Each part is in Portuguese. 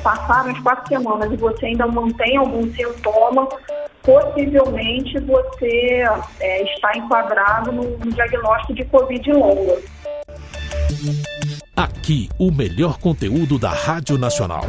passaram as quatro semanas e você ainda mantém algum sintoma, possivelmente você é, está enquadrado no, no diagnóstico de Covid longa. Aqui, o melhor conteúdo da Rádio Nacional.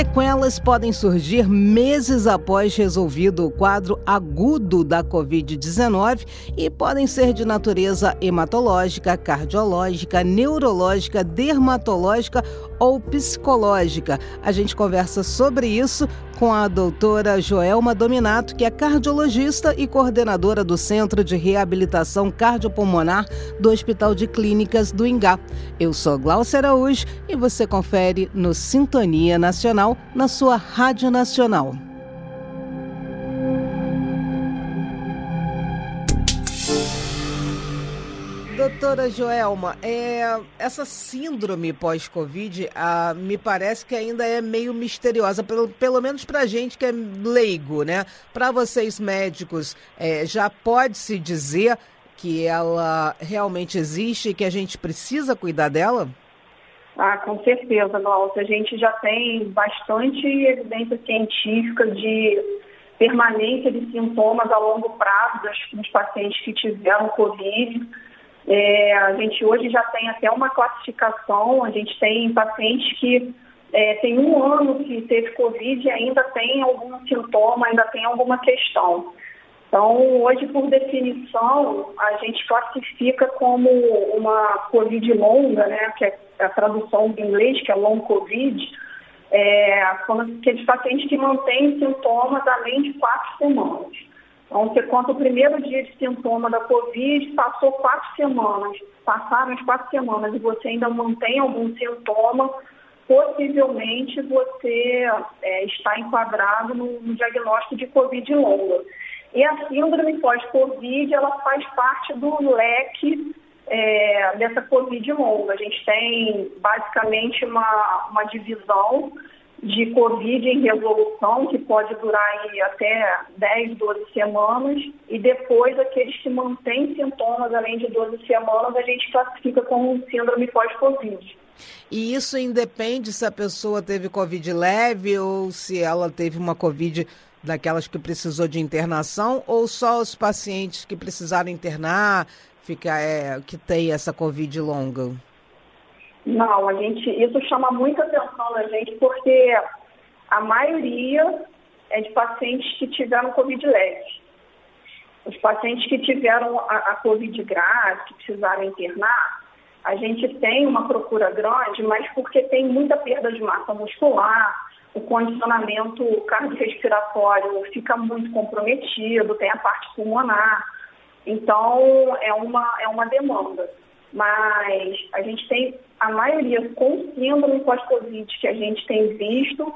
Sequelas podem surgir meses após resolvido o quadro agudo da Covid-19 e podem ser de natureza hematológica, cardiológica, neurológica, dermatológica ou psicológica. A gente conversa sobre isso com a doutora Joelma Dominato, que é cardiologista e coordenadora do Centro de Reabilitação Cardiopulmonar do Hospital de Clínicas do Ingá. Eu sou Glaucia Araújo e você confere no Sintonia Nacional, na sua Rádio Nacional. Doutora Joelma, é, essa síndrome pós-Covid ah, me parece que ainda é meio misteriosa, pelo, pelo menos para gente que é leigo, né? Para vocês médicos, é, já pode-se dizer que ela realmente existe e que a gente precisa cuidar dela? Ah, com certeza, Glaucia. A gente já tem bastante evidência científica de permanência de sintomas a longo prazo dos pacientes que tiveram Covid é, a gente hoje já tem até uma classificação, a gente tem pacientes que é, tem um ano que teve Covid e ainda tem algum sintoma, ainda tem alguma questão. Então, hoje, por definição, a gente classifica como uma Covid longa, né, que é a tradução do inglês, que é long Covid, é, são aqueles pacientes que mantêm sintomas além de quatro semanas. Então, você conta o primeiro dia de sintoma da Covid, passou quatro semanas, passaram as quatro semanas e você ainda mantém algum sintoma, possivelmente você é, está enquadrado no, no, diagnóstico de Covid longa. E a síndrome pós-Covid, ela faz parte do leque é, dessa Covid longa. A gente tem basicamente uma, uma divisão de Covid em resolução, que pode durar até 10, 12 semanas, e depois aqueles que mantêm sintomas além de 12 semanas, a gente classifica como síndrome pós-Covid. E isso independe se a pessoa teve Covid leve ou se ela teve uma Covid daquelas que precisou de internação, ou só os pacientes que precisaram internar, fica, é, que tem essa Covid longa? Não, a gente, isso chama muita atenção da gente porque a maioria é de pacientes que tiveram Covid leve. Os pacientes que tiveram a, a Covid grave, que precisaram internar, a gente tem uma procura grande, mas porque tem muita perda de massa muscular, o condicionamento cardiorrespiratório fica muito comprometido, tem a parte pulmonar. Então, é uma, é uma demanda. Mas a gente tem a maioria com síndrome pós-Covid que a gente tem visto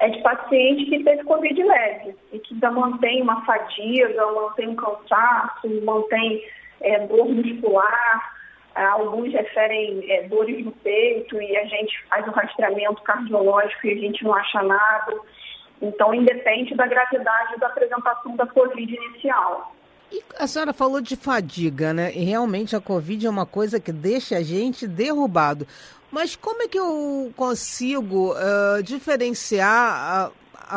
é de paciente que teve Covid leve e que ainda mantém uma fadiga, mantém um cansaço, mantém é, dor muscular, é, alguns referem é, dores no peito e a gente faz o rastreamento cardiológico e a gente não acha nada. Então, independe da gravidade da apresentação da Covid inicial. E a senhora falou de fadiga, né? E realmente a Covid é uma coisa que deixa a gente derrubado. Mas como é que eu consigo uh, diferenciar a,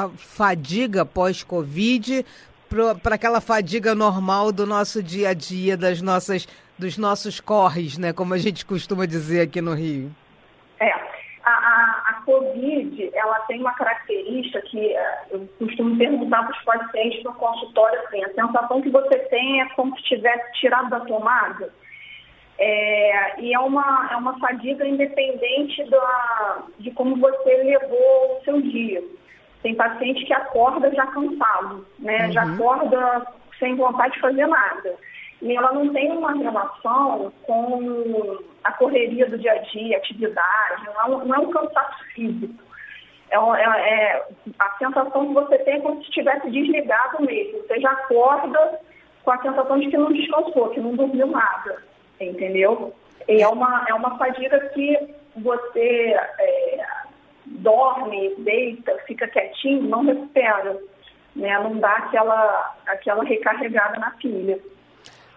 a fadiga pós-Covid para aquela fadiga normal do nosso dia a dia, das nossas, dos nossos corres, né? Como a gente costuma dizer aqui no Rio? É, Covid, ela tem uma característica que uh, eu costumo perguntar para os pacientes no consultório, assim, a sensação que você tem é como se tivesse tirado da tomada. É, e é uma, é uma fadiga independente da, de como você levou o seu dia. Tem paciente que acorda já cansado, né? Uhum. Já acorda sem vontade de fazer nada. E ela não tem uma relação com a correria do dia a dia, atividade, não é um, não é um cansaço físico. É, é, é, a sensação que você tem é como se estivesse desligado mesmo. Você já acorda com a sensação de que não descansou, que não dormiu nada, entendeu? E é uma, é uma fadiga que você é, dorme, deita, fica quietinho, não recupera, né? não dá aquela, aquela recarregada na pilha.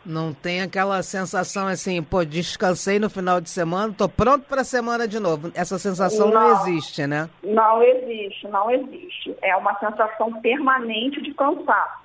Não tem aquela sensação assim, pô, descansei no final de semana, tô pronto para a semana de novo. Essa sensação não, não, existe, né? Não existe, não existe. É uma sensação permanente de cansaço.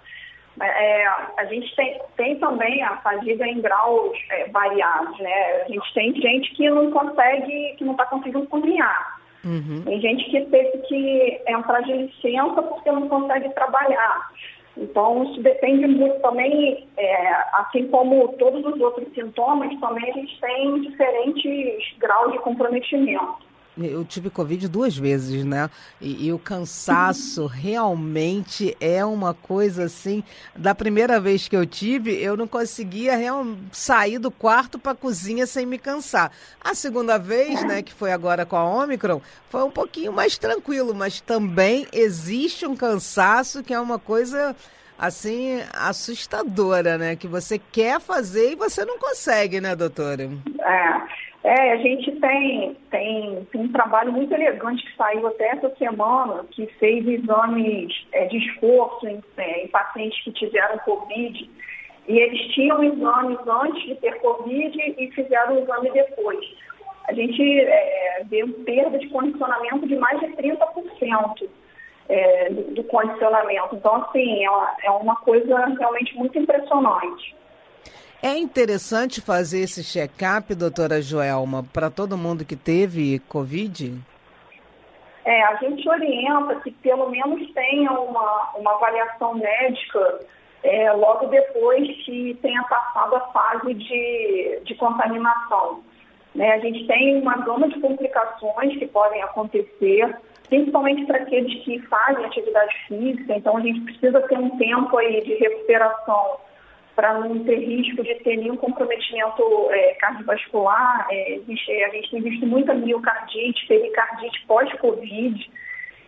É, a gente tem, tem também a fadiga em graus é, variados, né? A gente tem gente que não consegue, que não está conseguindo cozinhar. Uhum. Tem gente que teve que entrar de licença porque não consegue trabalhar. Então, isso depende muito também, é, assim como todos os outros sintomas, também a gente tem diferentes graus de comprometimento. Eu tive Covid duas vezes, né? E, e, o cansaço realmente é uma coisa assim. Da primeira vez que eu tive, eu não conseguia real, sair do quarto para a cozinha sem me cansar. A segunda vez, né, que foi agora com a Omicron, foi um pouquinho mais tranquilo, mas também existe um cansaço que é uma coisa assim assustadora, né? Que você quer fazer e você não consegue, né, doutora? É. É, a gente tem, tem, tem um trabalho muito elegante que saiu até essa semana, que fez exames é, de esforço em, é, em, pacientes que tiveram Covid. E eles tinham exames antes de ter Covid e fizeram o exame depois. A gente é, deu perda de condicionamento de mais de 30% é, do, do, condicionamento. Então, assim, é uma, é uma coisa realmente muito impressionante. É interessante fazer esse check-up, doutora Joelma, para todo mundo que teve Covid? É, a gente orienta que pelo menos tenha uma, uma avaliação médica é, logo depois que tenha passado a fase de, de contaminação. Né, a gente tem uma gama de complicações que podem acontecer, principalmente para aqueles que fazem atividade física, então a gente precisa ter um tempo aí de recuperação para não ter risco de ter nenhum comprometimento é, cardiovascular. É, existe, a gente tem visto muita miocardite, pericardite pós-Covid.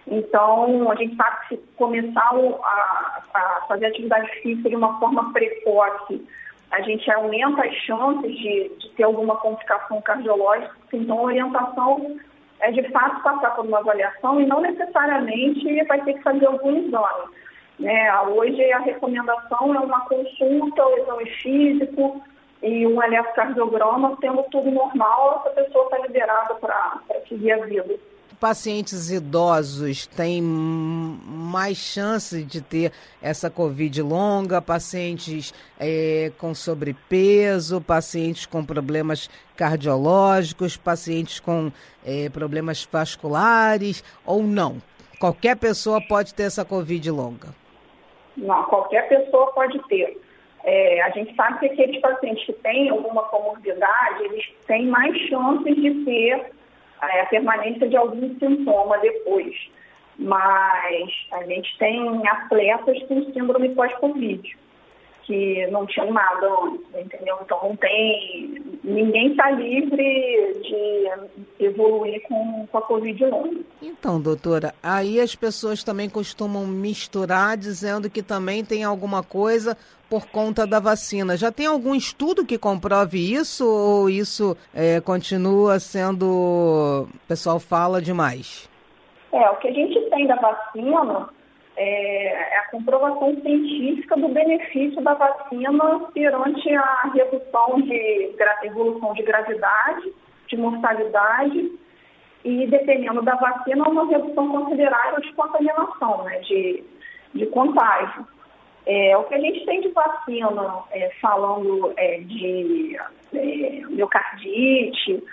Então, a gente sabe que se começar a, a, fazer atividade física de uma forma precoce, a gente aumenta as chances de, de ter alguma complicação cardiológica. Então, a orientação é de fato passar por uma avaliação e não necessariamente vai ter que fazer algum exame. Né? Hoje a recomendação é uma consulta, o exame físico e um eletrocardiograma, tendo tudo normal, essa pessoa está liberada para seguir a vida. Pacientes idosos têm mais chance de ter essa Covid longa, pacientes é, com sobrepeso, pacientes com problemas cardiológicos, pacientes com é, problemas vasculares ou não? Qualquer pessoa pode ter essa Covid longa. Não, qualquer pessoa pode ter. É, a gente sabe que aqueles pacientes que têm alguma comorbidade, eles têm mais chances de ter é, a permanência de algum sintoma depois. Mas a gente tem atletas com síndrome pós-Covid que não tinham nada antes, entendeu? Então não tem. Ninguém está livre de evoluir com, com a Covid longa. Então, doutora, aí as pessoas também costumam misturar dizendo que também tem alguma coisa por conta da vacina. Já tem algum estudo que comprove isso ou isso é, continua sendo. O pessoal fala demais? É, o que a gente tem da vacina é, é, a comprovação científica do benefício da vacina perante a redução de evolução de gravidade, de mortalidade e, dependendo da vacina, uma redução considerável de contaminação, né, de, de contágio. É, o que a gente tem de vacina, é, falando é, de é, miocardite,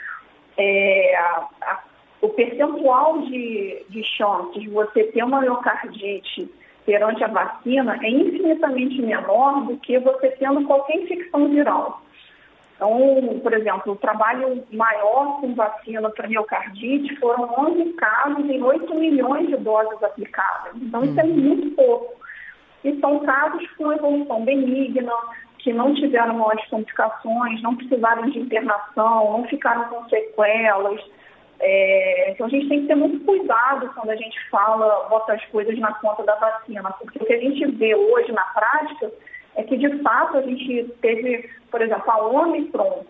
é, a, a o percentual de, de chances de você ter uma miocardite perante a vacina é infinitamente menor do que você tendo qualquer infecção viral. Então, por exemplo, o trabalho maior com vacina para miocardite foram 11 casos em 8 milhões de doses aplicadas. Então, isso é uhum. muito pouco. E são casos com evolução benigna, que não tiveram maiores complicações, não precisaram de internação, não ficaram com sequelas. É, então a gente tem que ter muito cuidado quando a gente fala, bota as coisas na conta da vacina, porque o que a gente vê hoje na prática é que de fato a gente teve, por exemplo, a Omicron,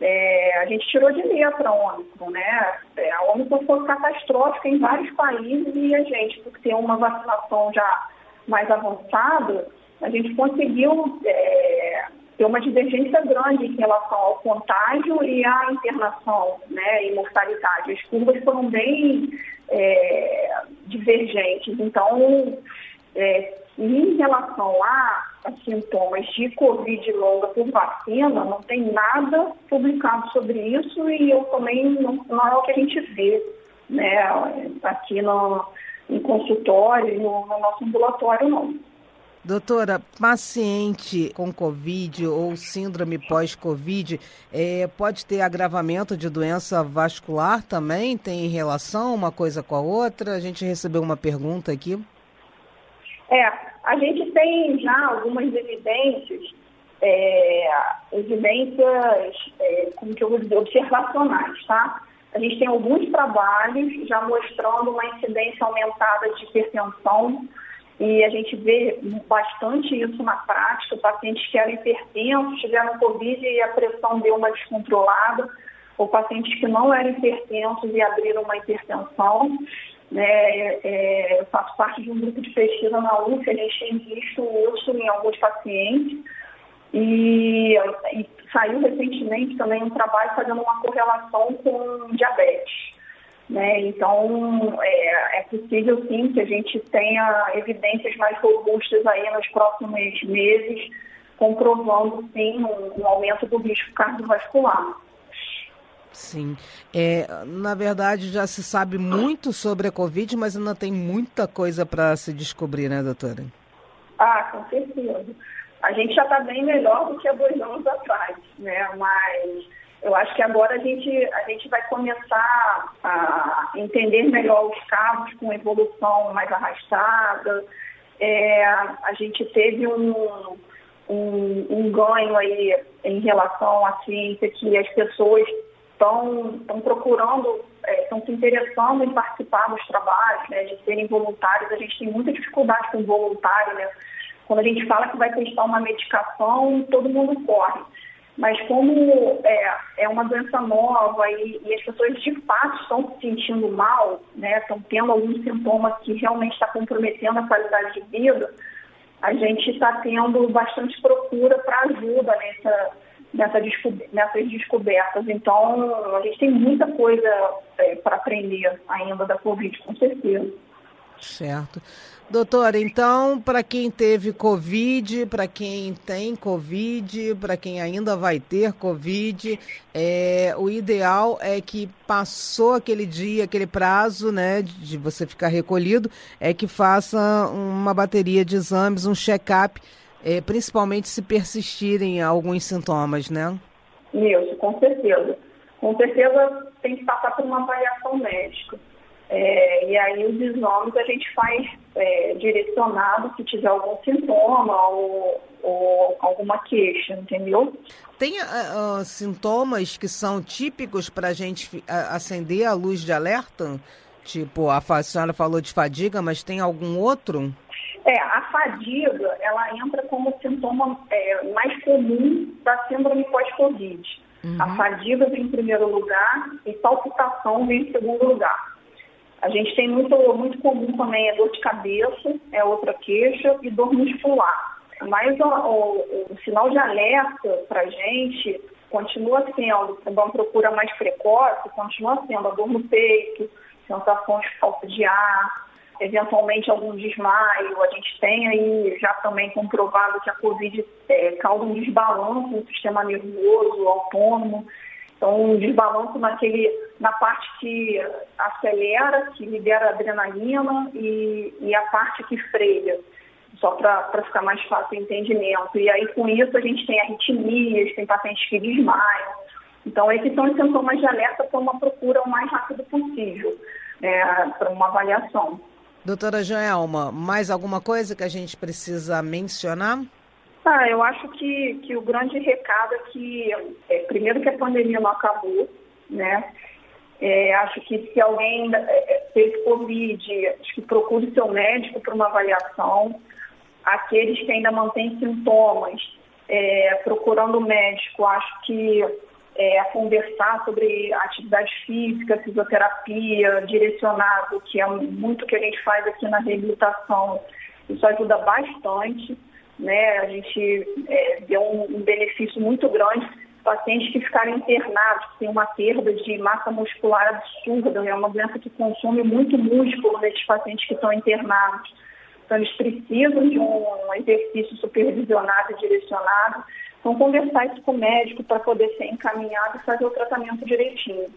é, a gente tirou de letra a Omicron, né? É, a Omicron foi catastrófica em vários países e a gente, por ter uma vacinação já mais avançada, a gente conseguiu é, tem uma divergência grande em relação ao contágio e à internação né, e mortalidade. As curvas foram bem é, divergentes. Então, é, em relação a, a, sintomas de Covid longa por vacina, não tem nada publicado sobre isso e eu também não, não é o que a gente vê né, aqui no, em consultório, no, no nosso ambulatório, não. Doutora, paciente com Covid ou síndrome pós-Covid é, pode ter agravamento de doença vascular também? Tem relação uma coisa com a outra? A gente recebeu uma pergunta aqui. É, a gente tem já algumas evidências, é, evidências, é, como que eu vou dizer, observacionais, tá? A gente tem alguns trabalhos já mostrando uma incidência aumentada de hipertensão e a gente vê bastante isso na prática, pacientes que eram hipertensos, tiveram Covid e a pressão deu uma descontrolada, ou pacientes que não eram hipertensos e abriram uma hipertensão. Né? É, eu faço parte de um grupo de pesquisa na UF, a gente tem visto isso em alguns pacientes. E, e saiu recentemente também um trabalho fazendo uma correlação com diabetes. Né? Então, é, é, possível sim que a gente tenha evidências mais robustas aí nos próximos meses, comprovando sim um, um aumento do risco cardiovascular. Sim. É, na verdade, já se sabe muito sobre a Covid, mas ainda tem muita coisa para se descobrir, né, doutora? Ah, com certeza. A gente já está bem melhor do que há dois anos atrás, né? Mas eu acho que agora a gente, a gente vai começar a entender melhor os casos com evolução mais arrastada. É, a gente teve um, um, um, ganho aí em relação à ciência que as pessoas estão procurando, estão é, se interessando em participar dos trabalhos, né, de serem voluntários. A gente tem muita dificuldade com voluntário, né? Quando a gente fala que vai testar uma medicação, todo mundo corre. Mas como é, é uma doença nova e, e, as pessoas de fato estão se sentindo mal, né, estão tendo alguns sintomas que realmente está comprometendo a qualidade de vida, a gente está tendo bastante procura para ajuda nessa, nessa nessas descobertas. Então, a gente tem muita coisa é, para aprender ainda da Covid, com certeza. Certo. Doutora, então, para quem teve Covid, para quem tem Covid, para quem ainda vai ter Covid, é, o ideal é que passou aquele dia, aquele prazo, né, de você ficar recolhido, é que faça uma bateria de exames, um check-up, é, principalmente se persistirem alguns sintomas, né? Isso, com certeza. Com certeza tem que passar por uma avaliação médica. É, e aí os exames a gente faz é, direcionado se tiver algum sintoma ou, ou alguma queixa, entendeu? Tem uh, sintomas que são típicos para a gente acender a luz de alerta? Tipo, a, a senhora falou de fadiga, mas tem algum outro? É, a fadiga, ela entra como sintoma é, mais comum da síndrome pós-Covid. Uhum. A fadiga vem em primeiro lugar e palpitação vem em segundo lugar. A gente tem muito, muito comum também a dor de cabeça, é outra queixa, e dor muscular. Mas o, o, o sinal de alerta para a gente continua sendo, uma procura mais precoce, continua sendo a dor no peito, sensação de falta de ar, eventualmente algum desmaio. A gente tem aí já também comprovado que a Covid é, causa um desbalanço no sistema nervoso autônomo. Então, um desbalanço naquele, na parte que acelera, que libera adrenalina e, e a parte que freia, só para ficar mais fácil o entendimento. E aí, com isso, a gente tem arritmias, tem pacientes que desmaiam. Então, esses são os sintomas de alerta para uma procura o mais rápido possível, é, para uma avaliação. Doutora Joelma, mais alguma coisa que a gente precisa mencionar? Ah, eu acho que, que o grande recado é que, é, primeiro que a pandemia não acabou, né? É, acho que se alguém é, é, teve Covid, acho que procure seu médico para uma avaliação. Aqueles que ainda mantêm sintomas, é, procurando o médico, acho que é, conversar sobre atividade física, fisioterapia, direcionado, que é muito que a gente faz aqui na reabilitação, isso ajuda bastante né? A gente é, deu um, benefício muito grande pacientes que ficaram internados, que têm uma perda de massa muscular absurda, é uma doença que consome muito músculo nesses pacientes que estão internados. Então, eles precisam de um exercício supervisionado e direcionado. Então, conversar isso com o médico para poder ser encaminhado e fazer o tratamento direitinho.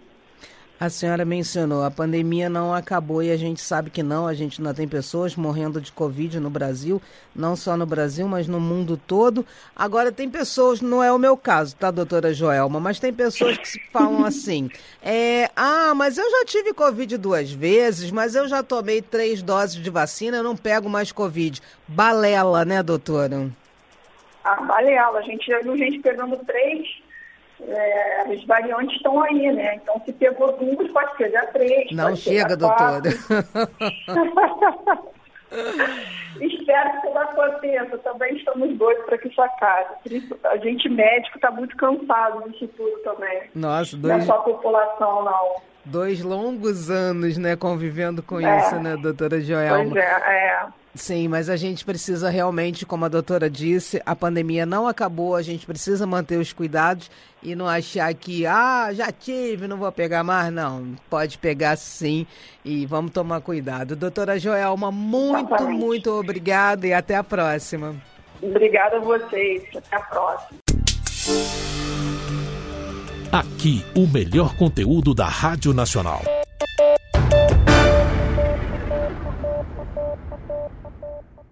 A senhora mencionou, a pandemia não acabou e a gente sabe que não, a gente ainda tem pessoas morrendo de Covid no Brasil, não só no Brasil, mas no mundo todo. Agora tem pessoas, não é o meu caso, tá, doutora Joelma, mas tem pessoas que falam assim, é, ah, mas eu já tive Covid duas vezes, mas eu já tomei três doses de vacina, eu não pego mais Covid. Balela, né, doutora? Ah, balela, a gente já viu gente pegando três é, as variantes estão aí, né? Então, se pegou duas, pode pegar três. Não chega, doutora. Espero que isso aconteça. Também estamos doidos para que isso acabe. A gente médico está muito cansado disso tudo também. Nossa, dois... Não é só a população, não. Dois longos anos, né, convivendo com é. isso, né, doutora Joelma? Pois é, é. Sim, mas a gente precisa realmente, como a doutora disse, a pandemia não acabou, a gente precisa manter os cuidados e não achar que, ah, já tive, não vou pegar mais. Não, pode pegar sim e vamos tomar cuidado. Doutora Joelma, muito, Exatamente. muito obrigada e até a próxima. Obrigada a vocês, até a próxima. Aqui, o melhor conteúdo da Rádio Nacional.